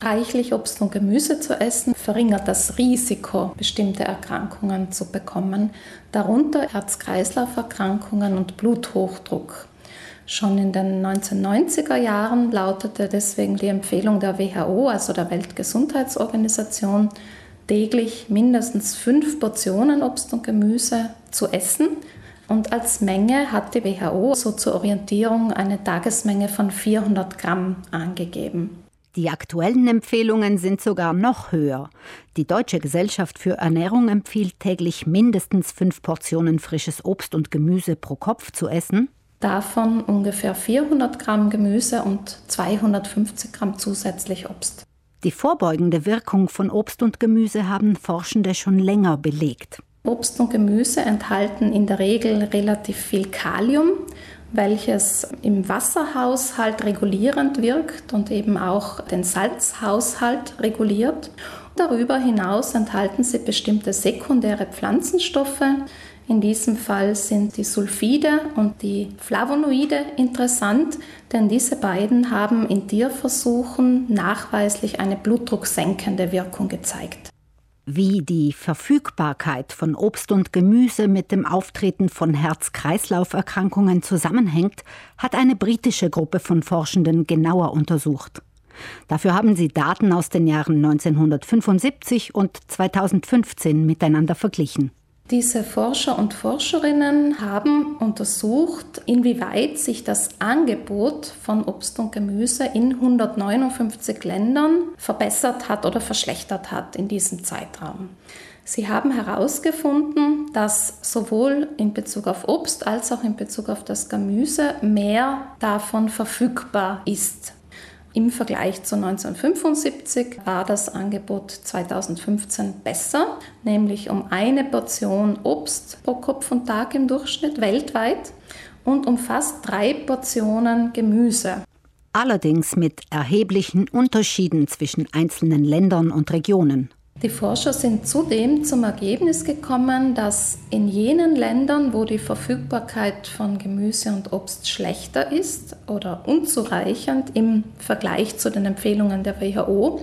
Reichlich Obst und Gemüse zu essen verringert das Risiko, bestimmte Erkrankungen zu bekommen, darunter Herz-Kreislauf-Erkrankungen und Bluthochdruck. Schon in den 1990er Jahren lautete deswegen die Empfehlung der WHO, also der Weltgesundheitsorganisation, täglich mindestens fünf Portionen Obst und Gemüse zu essen. Und als Menge hat die WHO so zur Orientierung eine Tagesmenge von 400 Gramm angegeben. Die aktuellen Empfehlungen sind sogar noch höher. Die Deutsche Gesellschaft für Ernährung empfiehlt täglich mindestens fünf Portionen frisches Obst und Gemüse pro Kopf zu essen. Davon ungefähr 400 Gramm Gemüse und 250 Gramm zusätzlich Obst. Die vorbeugende Wirkung von Obst und Gemüse haben Forschende schon länger belegt. Obst und Gemüse enthalten in der Regel relativ viel Kalium welches im Wasserhaushalt regulierend wirkt und eben auch den Salzhaushalt reguliert. Darüber hinaus enthalten sie bestimmte sekundäre Pflanzenstoffe. In diesem Fall sind die Sulfide und die Flavonoide interessant, denn diese beiden haben in Tierversuchen nachweislich eine blutdrucksenkende Wirkung gezeigt. Wie die Verfügbarkeit von Obst und Gemüse mit dem Auftreten von Herz-Kreislauf-Erkrankungen zusammenhängt, hat eine britische Gruppe von Forschenden genauer untersucht. Dafür haben sie Daten aus den Jahren 1975 und 2015 miteinander verglichen. Diese Forscher und Forscherinnen haben untersucht, inwieweit sich das Angebot von Obst und Gemüse in 159 Ländern verbessert hat oder verschlechtert hat in diesem Zeitraum. Sie haben herausgefunden, dass sowohl in Bezug auf Obst als auch in Bezug auf das Gemüse mehr davon verfügbar ist im Vergleich zu 1975 war das Angebot 2015 besser, nämlich um eine Portion Obst pro Kopf und Tag im Durchschnitt weltweit und um fast drei Portionen Gemüse. Allerdings mit erheblichen Unterschieden zwischen einzelnen Ländern und Regionen. Die Forscher sind zudem zum Ergebnis gekommen, dass in jenen Ländern, wo die Verfügbarkeit von Gemüse und Obst schlechter ist oder unzureichend im Vergleich zu den Empfehlungen der WHO,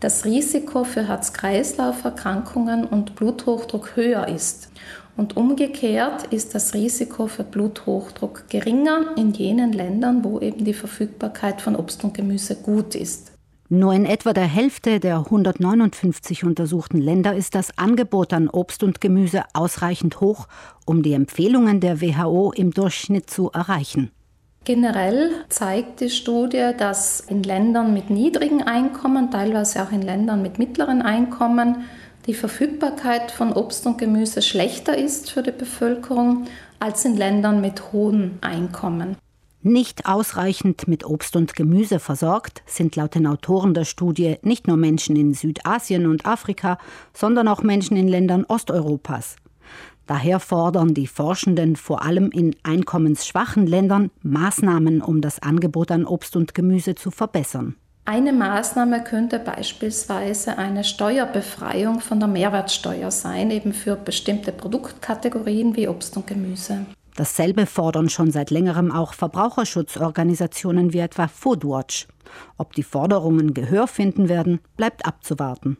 das Risiko für Herz-Kreislauf-Erkrankungen und Bluthochdruck höher ist. Und umgekehrt ist das Risiko für Bluthochdruck geringer in jenen Ländern, wo eben die Verfügbarkeit von Obst und Gemüse gut ist. Nur in etwa der Hälfte der 159 untersuchten Länder ist das Angebot an Obst und Gemüse ausreichend hoch, um die Empfehlungen der WHO im Durchschnitt zu erreichen. Generell zeigt die Studie, dass in Ländern mit niedrigen Einkommen, teilweise auch in Ländern mit mittleren Einkommen, die Verfügbarkeit von Obst und Gemüse schlechter ist für die Bevölkerung als in Ländern mit hohen Einkommen. Nicht ausreichend mit Obst und Gemüse versorgt sind laut den Autoren der Studie nicht nur Menschen in Südasien und Afrika, sondern auch Menschen in Ländern Osteuropas. Daher fordern die Forschenden vor allem in einkommensschwachen Ländern Maßnahmen, um das Angebot an Obst und Gemüse zu verbessern. Eine Maßnahme könnte beispielsweise eine Steuerbefreiung von der Mehrwertsteuer sein, eben für bestimmte Produktkategorien wie Obst und Gemüse. Dasselbe fordern schon seit längerem auch Verbraucherschutzorganisationen wie etwa Foodwatch. Ob die Forderungen Gehör finden werden, bleibt abzuwarten.